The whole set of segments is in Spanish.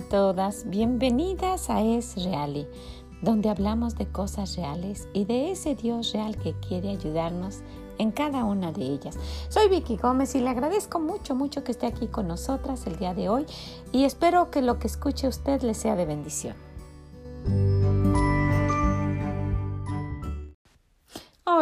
a todas, bienvenidas a Es Reali, donde hablamos de cosas reales y de ese Dios real que quiere ayudarnos en cada una de ellas. Soy Vicky Gómez y le agradezco mucho, mucho que esté aquí con nosotras el día de hoy y espero que lo que escuche usted le sea de bendición.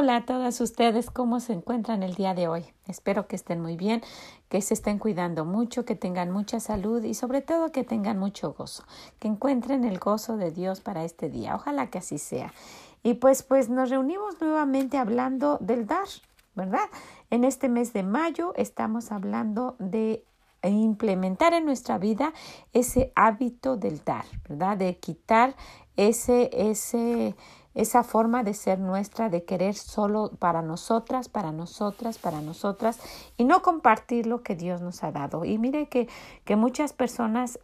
Hola a todas ustedes, ¿cómo se encuentran el día de hoy? Espero que estén muy bien, que se estén cuidando mucho, que tengan mucha salud y sobre todo que tengan mucho gozo, que encuentren el gozo de Dios para este día. Ojalá que así sea. Y pues pues nos reunimos nuevamente hablando del dar, ¿verdad? En este mes de mayo estamos hablando de implementar en nuestra vida ese hábito del dar, ¿verdad? De quitar ese ese esa forma de ser nuestra, de querer solo para nosotras, para nosotras, para nosotras y no compartir lo que Dios nos ha dado. Y mire que, que muchas personas,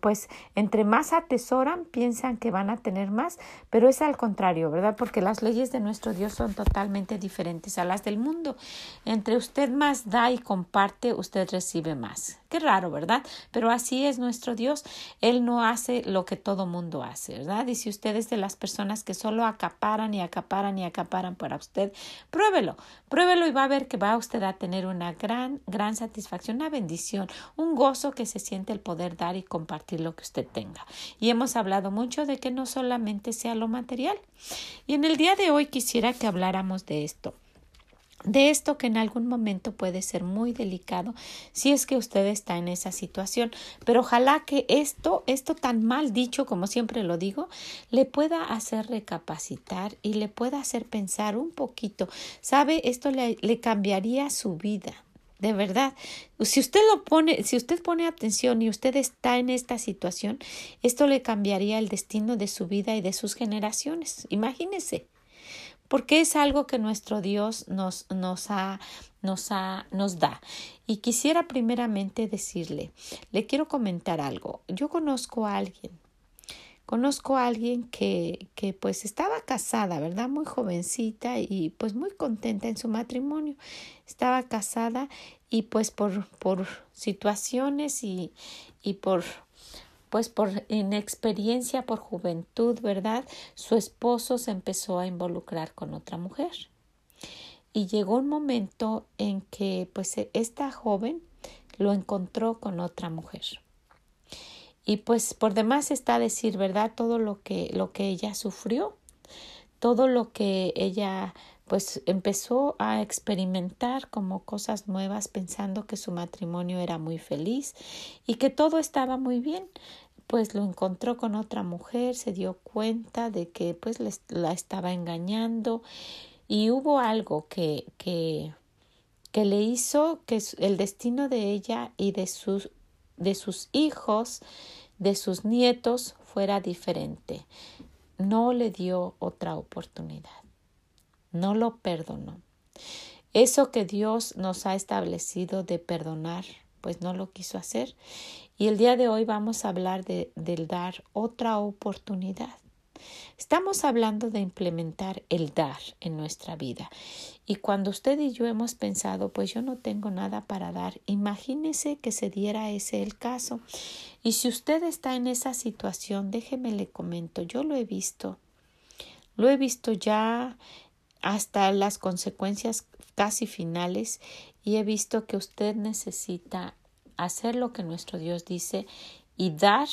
pues, entre más atesoran, piensan que van a tener más, pero es al contrario, ¿verdad? Porque las leyes de nuestro Dios son totalmente diferentes a las del mundo. Entre usted más da y comparte, usted recibe más. Qué raro, ¿verdad? Pero así es nuestro Dios. Él no hace lo que todo mundo hace, ¿verdad? Y si usted es de las personas que solo acaparan y acaparan y acaparan para usted, pruébelo, pruébelo y va a ver que va usted a tener una gran, gran satisfacción, una bendición, un gozo que se siente el poder dar y compartir lo que usted tenga. Y hemos hablado mucho de que no solamente sea lo material. Y en el día de hoy quisiera que habláramos de esto de esto que en algún momento puede ser muy delicado si es que usted está en esa situación. Pero ojalá que esto, esto tan mal dicho como siempre lo digo, le pueda hacer recapacitar y le pueda hacer pensar un poquito. ¿Sabe? Esto le, le cambiaría su vida. De verdad, si usted lo pone, si usted pone atención y usted está en esta situación, esto le cambiaría el destino de su vida y de sus generaciones. Imagínese porque es algo que nuestro Dios nos, nos, ha, nos, ha, nos da. Y quisiera primeramente decirle, le quiero comentar algo. Yo conozco a alguien, conozco a alguien que, que pues estaba casada, ¿verdad? Muy jovencita y pues muy contenta en su matrimonio. Estaba casada y pues por, por situaciones y, y por pues por inexperiencia, por juventud, ¿verdad? Su esposo se empezó a involucrar con otra mujer. Y llegó un momento en que pues esta joven lo encontró con otra mujer. Y pues por demás está decir, ¿verdad? Todo lo que lo que ella sufrió, todo lo que ella pues empezó a experimentar como cosas nuevas pensando que su matrimonio era muy feliz y que todo estaba muy bien pues lo encontró con otra mujer, se dio cuenta de que pues la estaba engañando y hubo algo que, que, que le hizo que el destino de ella y de sus, de sus hijos, de sus nietos fuera diferente. No le dio otra oportunidad. No lo perdonó. Eso que Dios nos ha establecido de perdonar, pues no lo quiso hacer y el día de hoy vamos a hablar de, del dar otra oportunidad. Estamos hablando de implementar el dar en nuestra vida. Y cuando usted y yo hemos pensado, pues yo no tengo nada para dar, imagínese que se diera ese el caso. Y si usted está en esa situación, déjeme le comento, yo lo he visto. Lo he visto ya hasta las consecuencias casi finales y he visto que usted necesita hacer lo que nuestro Dios dice y dar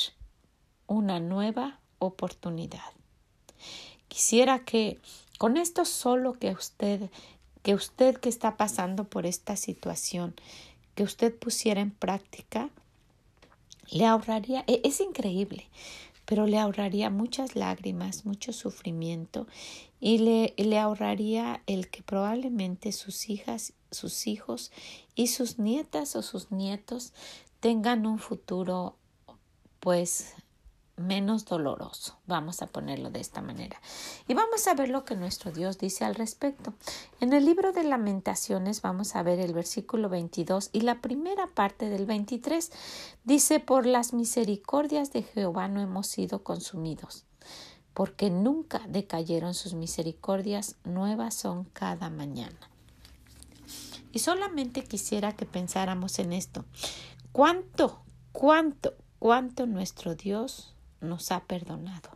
una nueva oportunidad. Quisiera que con esto solo que usted, que usted que está pasando por esta situación, que usted pusiera en práctica, le ahorraría, e, es increíble, pero le ahorraría muchas lágrimas, mucho sufrimiento y le, le ahorraría el que probablemente sus hijas, sus hijos y sus nietas o sus nietos tengan un futuro pues menos doloroso, vamos a ponerlo de esta manera. Y vamos a ver lo que nuestro Dios dice al respecto. En el libro de lamentaciones vamos a ver el versículo 22 y la primera parte del 23 dice, por las misericordias de Jehová no hemos sido consumidos, porque nunca decayeron sus misericordias, nuevas son cada mañana. Y solamente quisiera que pensáramos en esto. ¿Cuánto, cuánto, cuánto nuestro Dios nos ha perdonado.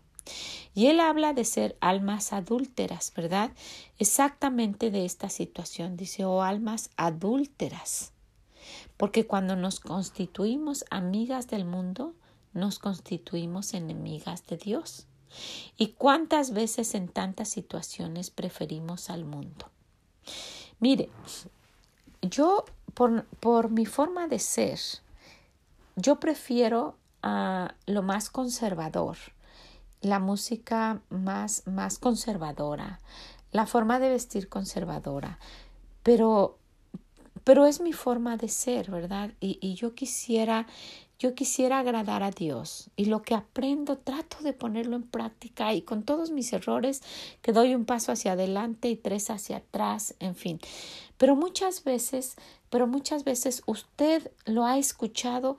Y él habla de ser almas adúlteras, ¿verdad? Exactamente de esta situación. Dice, oh almas adúlteras. Porque cuando nos constituimos amigas del mundo, nos constituimos enemigas de Dios. ¿Y cuántas veces en tantas situaciones preferimos al mundo? Mire, yo por, por mi forma de ser, yo prefiero a lo más conservador, la música más, más conservadora, la forma de vestir conservadora, pero, pero es mi forma de ser, ¿verdad? Y, y yo quisiera yo quisiera agradar a Dios y lo que aprendo trato de ponerlo en práctica y con todos mis errores que doy un paso hacia adelante y tres hacia atrás, en fin. Pero muchas veces, pero muchas veces usted lo ha escuchado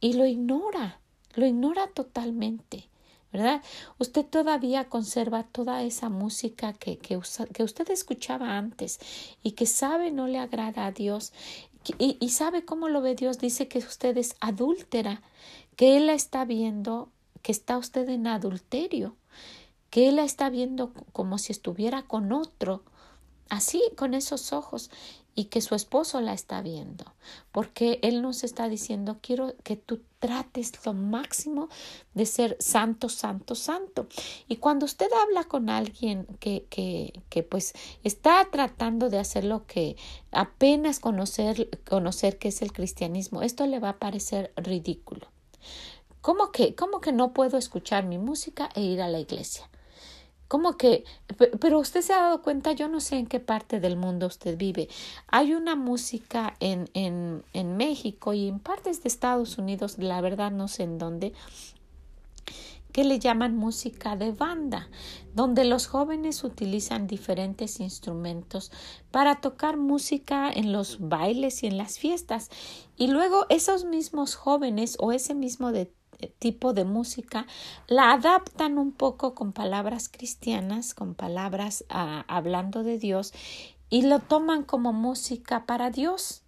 y lo ignora, lo ignora totalmente. ¿verdad? Usted todavía conserva toda esa música que, que, usted escuchaba antes y que sabe no le agrada a Dios y, y, sabe cómo lo ve Dios. Dice que usted es adúltera, que Él la está viendo, que está usted en adulterio, que Él la está viendo como si estuviera con otro, así, con esos ojos y que su esposo la está viendo, porque él nos está diciendo, quiero que tú trates lo máximo de ser santo, santo, santo. Y cuando usted habla con alguien que, que, que pues está tratando de hacer lo que apenas conocer, conocer qué es el cristianismo, esto le va a parecer ridículo. ¿Cómo que, cómo que no puedo escuchar mi música e ir a la iglesia? ¿Cómo que? Pero usted se ha dado cuenta, yo no sé en qué parte del mundo usted vive. Hay una música en, en, en México y en partes de Estados Unidos, la verdad no sé en dónde, que le llaman música de banda, donde los jóvenes utilizan diferentes instrumentos para tocar música en los bailes y en las fiestas. Y luego esos mismos jóvenes o ese mismo de tipo de música, la adaptan un poco con palabras cristianas, con palabras ah, hablando de Dios y lo toman como música para Dios.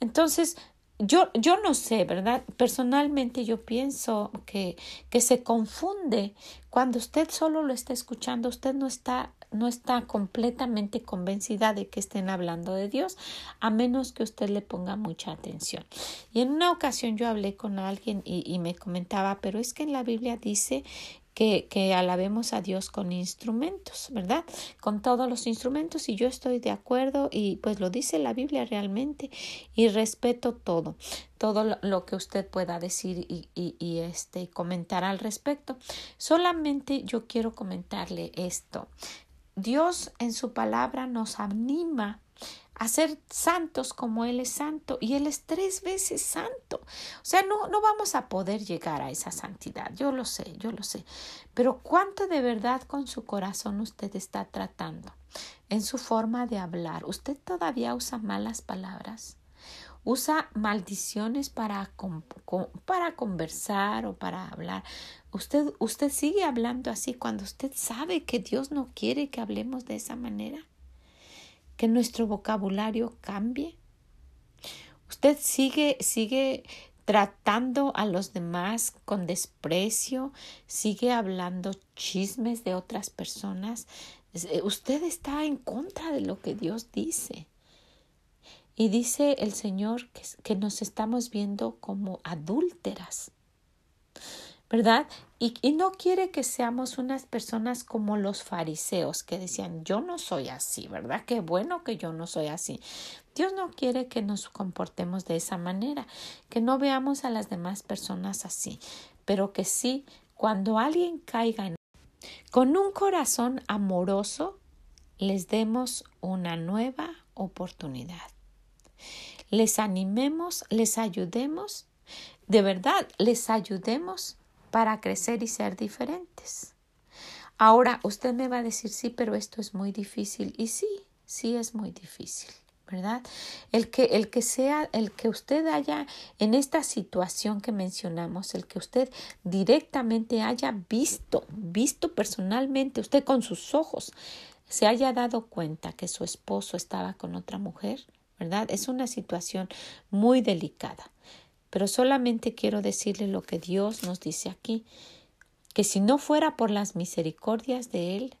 Entonces, yo, yo no sé, ¿verdad? Personalmente yo pienso que, que se confunde cuando usted solo lo está escuchando, usted no está no está completamente convencida de que estén hablando de Dios, a menos que usted le ponga mucha atención. Y en una ocasión yo hablé con alguien y, me comentaba, pero es que en la Biblia dice que, que, alabemos a Dios con instrumentos, ¿verdad? Con todos los instrumentos y yo estoy de acuerdo y pues lo dice la Biblia realmente y respeto todo, todo lo, que usted pueda decir y, y, y, este comentar al respecto. Solamente yo quiero comentarle esto. Dios en su palabra nos anima a ser santos como Él es santo y Él es tres veces santo. O sea, no, no vamos a poder llegar a esa santidad, yo lo sé, yo lo sé. Pero cuánto de verdad con su corazón usted está tratando, en su forma de hablar. ¿Usted todavía usa malas palabras? Usa maldiciones para, para conversar o para hablar. Usted, usted sigue hablando así cuando usted sabe que Dios no quiere que hablemos de esa manera, que nuestro vocabulario cambie. Usted sigue, sigue tratando a los demás con desprecio, sigue hablando chismes de otras personas. Eh, usted está en contra de lo que Dios dice. Y dice el Señor que, nos estamos viendo como adúlteras, ¿verdad? Y, y, no quiere que seamos unas personas como los fariseos que decían, yo no soy así, ¿verdad? Qué bueno que yo no soy así. Dios no quiere que nos comportemos de esa manera, que no veamos a las demás personas así, pero que sí, cuando alguien caiga en... con un corazón amoroso, les demos una nueva oportunidad les animemos, les ayudemos, de verdad, les ayudemos para crecer y ser diferentes. Ahora, usted me va a decir, sí, pero esto es muy difícil. Y sí, sí es muy difícil, ¿verdad? El que, el que sea, el que usted haya en esta situación que mencionamos, el que usted directamente haya visto, visto personalmente, usted con sus ojos, se haya dado cuenta que su esposo estaba con otra mujer, ¿verdad? Es una situación muy delicada. pero solamente quiero decirle lo que Dios nos dice aquí, que si no fuera por las misericordias de Él,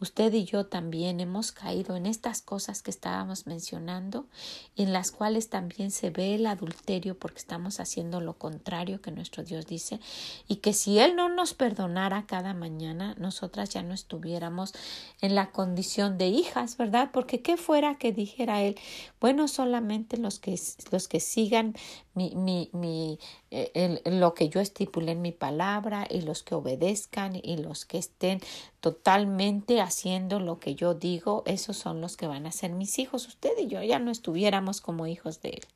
Usted y yo también hemos caído en estas cosas que estábamos mencionando, en las cuales también se ve el adulterio porque estamos haciendo lo contrario que nuestro Dios dice, y que si Él no nos perdonara cada mañana, nosotras ya no estuviéramos en la condición de hijas, ¿verdad? Porque qué fuera que dijera Él, bueno, solamente los que, los que sigan mi, mi, mi, eh, lo que yo estipulé en mi palabra y los que obedezcan y los que estén totalmente haciendo lo que yo digo, esos son los que van a ser mis hijos. Usted y yo ya no estuviéramos como hijos de él.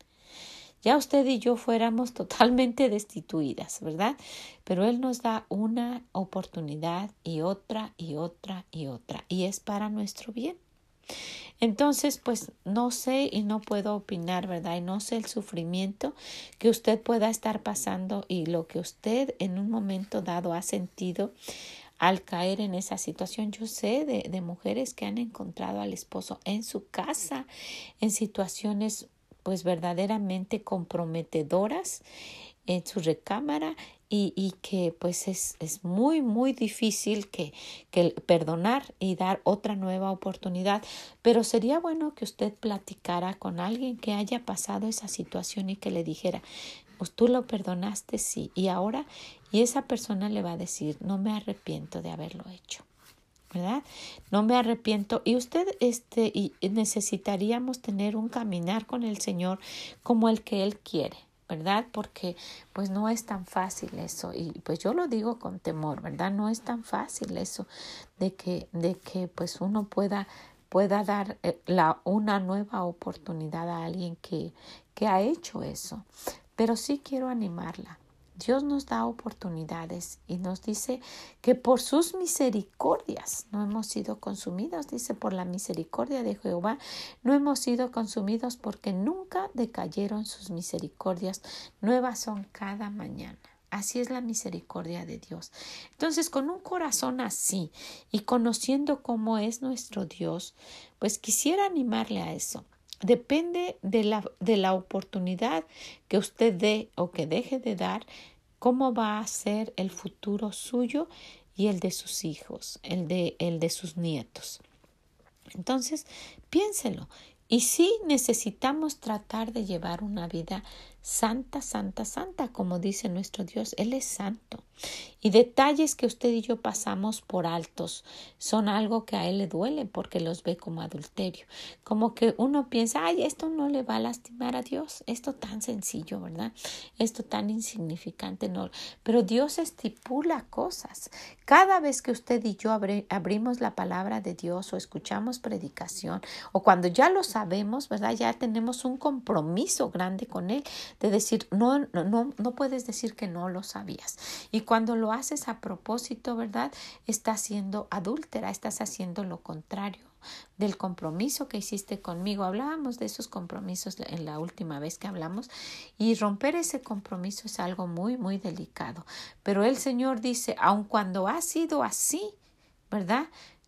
Ya usted y yo fuéramos totalmente destituidas, ¿verdad? Pero Él nos da una oportunidad y otra y otra y otra. Y es para nuestro bien. Entonces, pues no sé y no puedo opinar, ¿verdad? Y no sé el sufrimiento que usted pueda estar pasando y lo que usted en un momento dado ha sentido al caer en esa situación. Yo sé de, de mujeres que han encontrado al esposo en su casa, en situaciones pues verdaderamente comprometedoras en su recámara y, y que pues es, es, muy muy difícil que, que perdonar y dar otra nueva oportunidad pero sería bueno que usted platicara con alguien que haya pasado esa situación y que le dijera pues tú lo perdonaste sí y ahora y esa persona le va a decir no me arrepiento de haberlo hecho ¿verdad? No me arrepiento y usted este y necesitaríamos tener un caminar con el Señor como el que él quiere, ¿verdad? Porque pues no es tan fácil eso y pues yo lo digo con temor, ¿verdad? No es tan fácil eso de que de que pues uno pueda pueda dar eh, la una nueva oportunidad a alguien que que ha hecho eso. Pero sí quiero animarla Dios nos da oportunidades y nos dice que por sus misericordias no hemos sido consumidos, dice por la misericordia de Jehová, no hemos sido consumidos porque nunca decayeron sus misericordias, nuevas son cada mañana. Así es la misericordia de Dios. Entonces, con un corazón así y conociendo cómo es nuestro Dios, pues quisiera animarle a eso depende de la, de la oportunidad que usted dé o que deje de dar, cómo va a ser el futuro suyo y el de sus hijos, el de, el de sus nietos. Entonces, piénselo. Y sí necesitamos tratar de llevar una vida santa, santa, santa, como dice nuestro Dios. Él es santo. Y detalles que usted y yo pasamos por altos son algo que a Él le duele porque los ve como adulterio. Como que uno piensa, ay, esto no le va a lastimar a Dios. Esto tan sencillo, ¿verdad? Esto tan insignificante, no. Pero Dios estipula cosas. Cada vez que usted y yo abrimos la palabra de Dios o escuchamos predicación o cuando ya lo sabemos, ¿verdad? Ya tenemos un compromiso grande con Él de decir, no, no, no, no puedes decir que no lo sabías. Y cuando lo haces a propósito, ¿verdad? Estás siendo adúltera, estás haciendo lo contrario del compromiso que hiciste conmigo. Hablábamos de esos compromisos en la última vez que hablamos y romper ese compromiso es algo muy, muy delicado. Pero el Señor dice, aun cuando ha sido así, ¿verdad?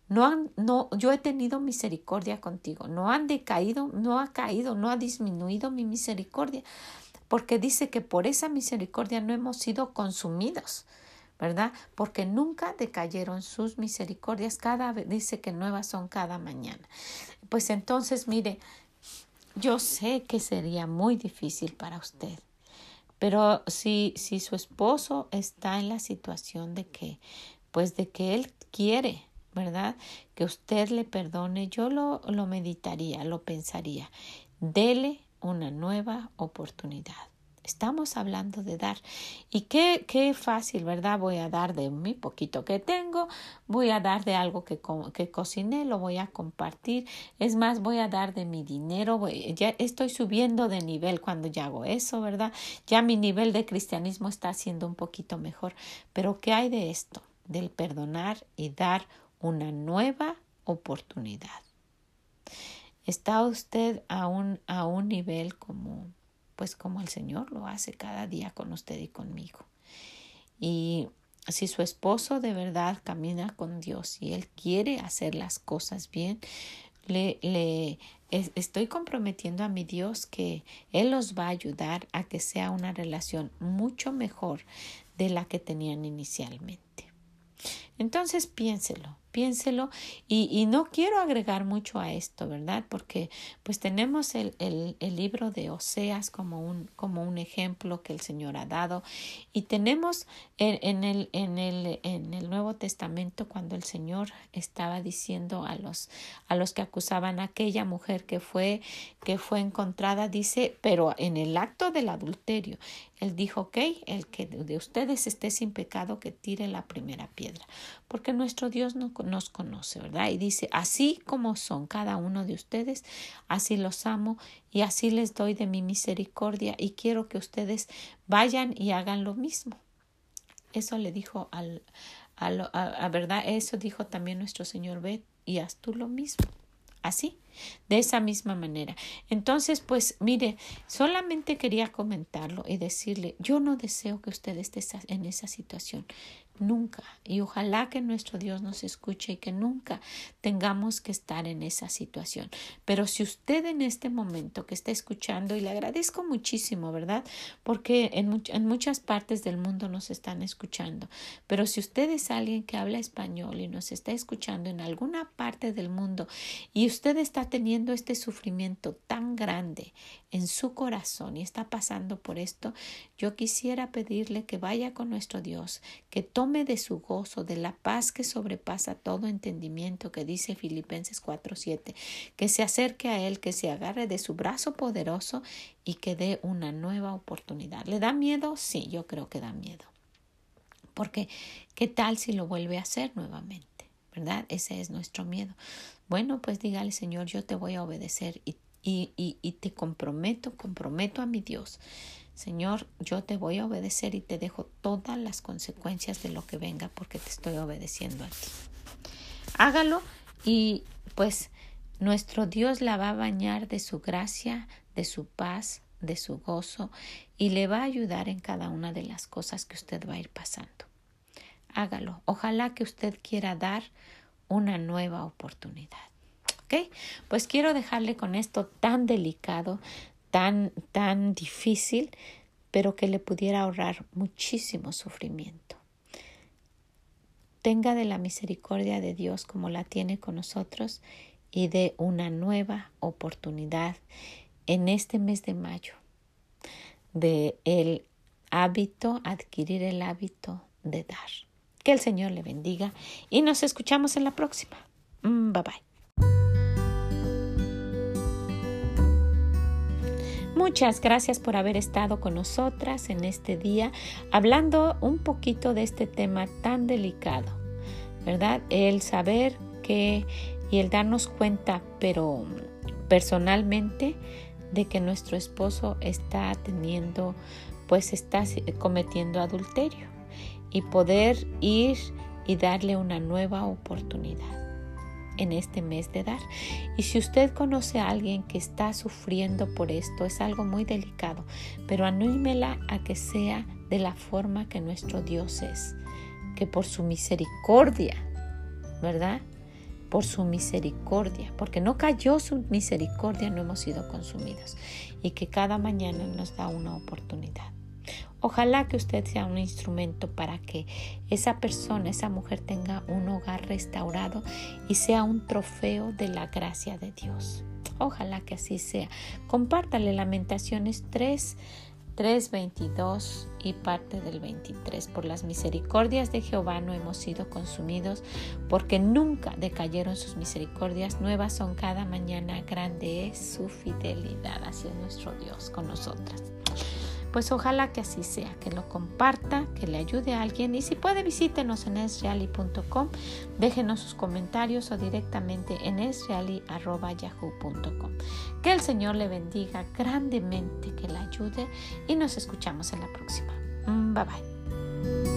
No han, no, yo he tenido misericordia contigo. No han decaído, no ha caído, no ha disminuido mi misericordia porque dice que por esa misericordia no hemos sido consumidos, ¿verdad? Porque nunca decayeron sus misericordias, cada dice que nuevas son cada mañana. Pues entonces, mire, yo sé que sería muy difícil para usted, pero si, si su esposo está en la situación de que, pues de que él quiere, ¿verdad? Que usted le perdone, yo lo, lo meditaría, lo pensaría. Dele una nueva oportunidad. Estamos hablando de dar. Y qué, qué fácil, ¿verdad? Voy a dar de mi poquito que tengo, voy a dar de algo que, que cociné, lo voy a compartir. Es más, voy a dar de mi dinero. ya estoy subiendo de nivel cuando ya hago eso, ¿verdad? Ya mi nivel de cristianismo está siendo un poquito mejor. Pero ¿qué hay de esto? Del perdonar y dar una nueva oportunidad. ¿Está usted a un, a un nivel como, pues como el Señor lo hace cada día con usted y conmigo? Y si su esposo de verdad camina con Dios y él quiere hacer las cosas bien, le, le estoy comprometiendo a mi Dios que Él los va a ayudar a que sea una relación mucho mejor de la que tenían inicialmente. Entonces piénselo, piénselo y, y, no quiero agregar mucho a esto, ¿verdad? Porque pues tenemos el, el, libro de Oseas como un, como un ejemplo que el Señor ha dado y tenemos en, en, el, en, el, en el Nuevo Testamento cuando el Señor estaba diciendo a los, a los que acusaban a aquella mujer que fue, que fue encontrada, dice, pero en el acto del adulterio, él dijo, ok, el que de ustedes esté sin pecado, que tire la primera piedra, porque nuestro Dios no, nos conoce, ¿verdad? Y dice, así como son cada uno de ustedes, así los amo y así les doy de mi misericordia y quiero que ustedes vayan y hagan lo mismo. Eso le dijo al, al a, verdad, eso dijo también nuestro Señor, ve y haz tú lo mismo. Así, de esa misma manera. Entonces, pues mire, solamente quería comentarlo y decirle, yo no deseo que usted esté en esa situación nunca. Y ojalá que nuestro Dios nos escuche y que nunca tengamos que estar en esa situación. Pero si usted en este momento que está escuchando, y le agradezco muchísimo, ¿verdad? Porque en, muchas partes del mundo nos están escuchando. Pero si usted es alguien que habla español y nos está escuchando en alguna parte del mundo y usted está teniendo este sufrimiento tan grande en su corazón y está pasando por esto, yo quisiera pedirle que vaya con nuestro Dios, que tome de su gozo, de la paz que sobrepasa todo entendimiento, que dice Filipenses 4:7, que se acerque a Él, que se agarre de su brazo poderoso y que dé una nueva oportunidad. ¿Le da miedo? Sí, yo creo que da miedo. Porque, ¿qué tal si lo vuelve a hacer nuevamente? ¿Verdad? Ese es nuestro miedo. Bueno, pues dígale, Señor, yo te voy a obedecer y y, te comprometo, comprometo a mi Dios. Señor, yo te voy a obedecer y te dejo todas las consecuencias de lo que venga porque te estoy obedeciendo a ti. Hágalo y pues nuestro Dios la va a bañar de su gracia, de su paz, de su gozo y le va a ayudar en cada una de las cosas que usted va a ir pasando. Hágalo. Ojalá que usted quiera dar una nueva oportunidad. ¿ok? Pues quiero dejarle con esto tan delicado, tan, tan difícil, pero que le pudiera ahorrar muchísimo sufrimiento. Tenga de la misericordia de Dios como la tiene con nosotros y de una nueva oportunidad en este mes de mayo de el hábito, adquirir el hábito de dar. Que el Señor le bendiga y nos escuchamos en la próxima. Mm, bye bye. Muchas gracias por haber estado con nosotras en este día hablando un poquito de este tema tan delicado, ¿verdad? El saber que y el darnos cuenta, pero personalmente, de que nuestro esposo está teniendo, pues está cometiendo adulterio y poder ir y darle una nueva oportunidad en este mes de dar. Y si usted conoce a alguien que está sufriendo por esto, es algo muy delicado, pero anímela a que sea de la forma que nuestro Dios es, que por su misericordia, ¿verdad? Por su misericordia, porque no cayó su misericordia, no hemos sido consumidos, y que cada mañana nos da una oportunidad. Ojalá que usted sea un instrumento para que esa persona, esa mujer tenga un hogar restaurado y sea un trofeo de la gracia de Dios. Ojalá que así sea. Compártale Lamentaciones 3, 3, 22 y parte del 23. Por las misericordias de Jehová no hemos sido consumidos, porque nunca decayeron sus misericordias. Nuevas son cada mañana. Grande es su fidelidad hacia nuestro Dios con nosotras. Pues ojalá que así sea, que lo comparta, que le ayude a alguien y si puede visítenos en esreali.com, déjenos sus comentarios o directamente en esreali.yahoo.com. Que el Señor le bendiga grandemente, que le ayude y nos escuchamos en la próxima. Mm, bye bye.